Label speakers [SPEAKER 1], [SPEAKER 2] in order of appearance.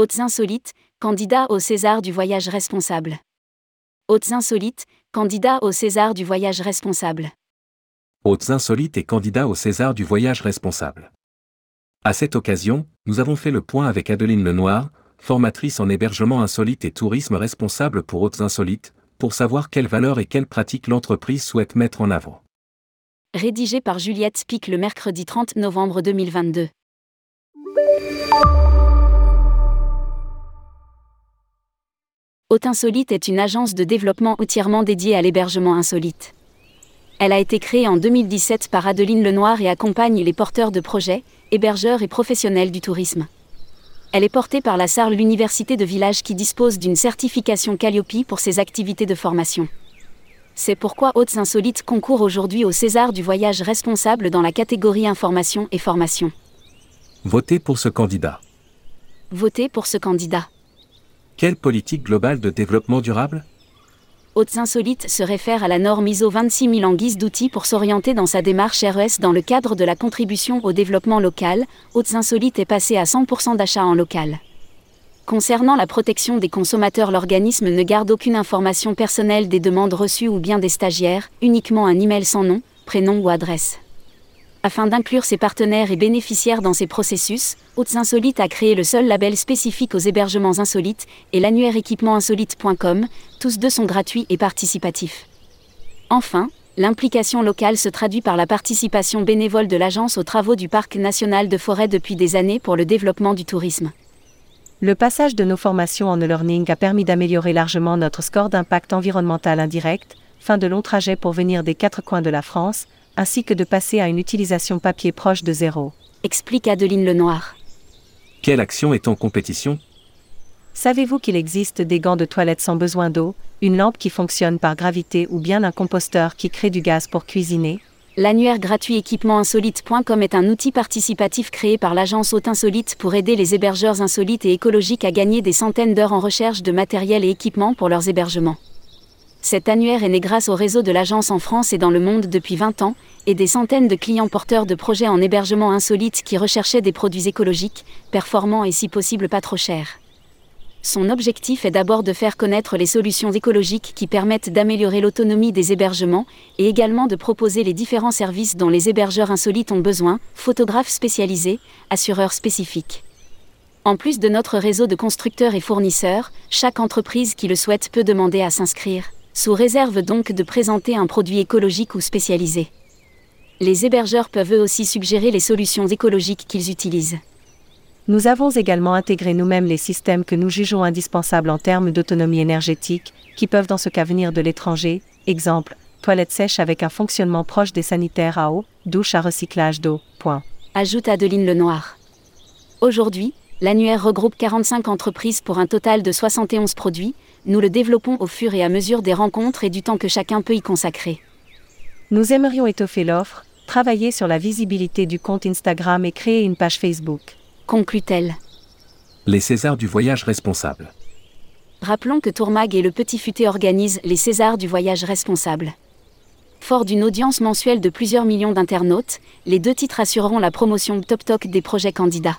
[SPEAKER 1] Hautes insolites, candidat au César du voyage responsable. Hautes insolites, candidat au César du voyage responsable.
[SPEAKER 2] Hautes insolites et candidat au César du voyage responsable. À cette occasion, nous avons fait le point avec Adeline Lenoir, formatrice en hébergement insolite et tourisme responsable pour Hautes insolites, pour savoir quelles valeurs et quelles pratiques l'entreprise souhaite mettre en avant.
[SPEAKER 1] Rédigé par Juliette Spic le mercredi 30 novembre 2022. Haute Insolite est une agence de développement entièrement dédiée à l'hébergement insolite. Elle a été créée en 2017 par Adeline Lenoir et accompagne les porteurs de projets, hébergeurs et professionnels du tourisme. Elle est portée par la SARL l'université de village qui dispose d'une certification Calliope pour ses activités de formation. C'est pourquoi Hautes Insolites concourt aujourd'hui au César du voyage responsable dans la catégorie information et formation.
[SPEAKER 2] Votez pour ce candidat.
[SPEAKER 1] Votez pour ce candidat.
[SPEAKER 2] Quelle politique globale de développement durable?
[SPEAKER 1] Hautes Insolites se réfère à la norme ISO 26000 en guise d'outil pour s'orienter dans sa démarche RES dans le cadre de la contribution au développement local. Hautes Insolites est passé à 100% d'achat en local. Concernant la protection des consommateurs, l'organisme ne garde aucune information personnelle des demandes reçues ou bien des stagiaires, uniquement un email sans nom, prénom ou adresse. Afin d'inclure ses partenaires et bénéficiaires dans ses processus, Hautes Insolites a créé le seul label spécifique aux hébergements insolites et l'annuaire équipement-insolite.com, tous deux sont gratuits et participatifs. Enfin, l'implication locale se traduit par la participation bénévole de l'agence aux travaux du Parc national de forêt depuis des années pour le développement du tourisme.
[SPEAKER 3] Le passage de nos formations en e-learning a permis d'améliorer largement notre score d'impact environnemental indirect, fin de longs trajets pour venir des quatre coins de la France, ainsi que de passer à une utilisation papier proche de zéro.
[SPEAKER 1] Explique Adeline Lenoir.
[SPEAKER 2] Quelle action est en compétition?
[SPEAKER 3] Savez-vous qu'il existe des gants de toilette sans besoin d'eau, une lampe qui fonctionne par gravité ou bien un composteur qui crée du gaz pour cuisiner?
[SPEAKER 1] L'annuaire gratuit équipement-insolite.com est un outil participatif créé par l'agence Haute Insolite pour aider les hébergeurs insolites et écologiques à gagner des centaines d'heures en recherche de matériel et équipements pour leurs hébergements. Cet annuaire est né grâce au réseau de l'agence en France et dans le monde depuis 20 ans, et des centaines de clients porteurs de projets en hébergement insolite qui recherchaient des produits écologiques, performants et si possible pas trop chers. Son objectif est d'abord de faire connaître les solutions écologiques qui permettent d'améliorer l'autonomie des hébergements et également de proposer les différents services dont les hébergeurs insolites ont besoin, photographes spécialisés, assureurs spécifiques. En plus de notre réseau de constructeurs et fournisseurs, chaque entreprise qui le souhaite peut demander à s'inscrire sous réserve donc de présenter un produit écologique ou spécialisé. Les hébergeurs peuvent eux aussi suggérer les solutions écologiques qu'ils utilisent.
[SPEAKER 3] Nous avons également intégré nous-mêmes les systèmes que nous jugeons indispensables en termes d'autonomie énergétique, qui peuvent dans ce cas venir de l'étranger, exemple, toilette sèche avec un fonctionnement proche des sanitaires à eau, douche à recyclage d'eau. Point.
[SPEAKER 1] Ajoute Adeline Lenoir. Aujourd'hui, l'annuaire regroupe 45 entreprises pour un total de 71 produits, nous le développons au fur et à mesure des rencontres et du temps que chacun peut y consacrer.
[SPEAKER 3] Nous aimerions étoffer l'offre, travailler sur la visibilité du compte Instagram et créer une page Facebook.
[SPEAKER 1] Conclut-elle.
[SPEAKER 2] Les Césars du voyage responsable.
[SPEAKER 1] Rappelons que Tourmag et le Petit Futé organisent les Césars du voyage responsable. Fort d'une audience mensuelle de plusieurs millions d'internautes, les deux titres assureront la promotion top toc des projets candidats.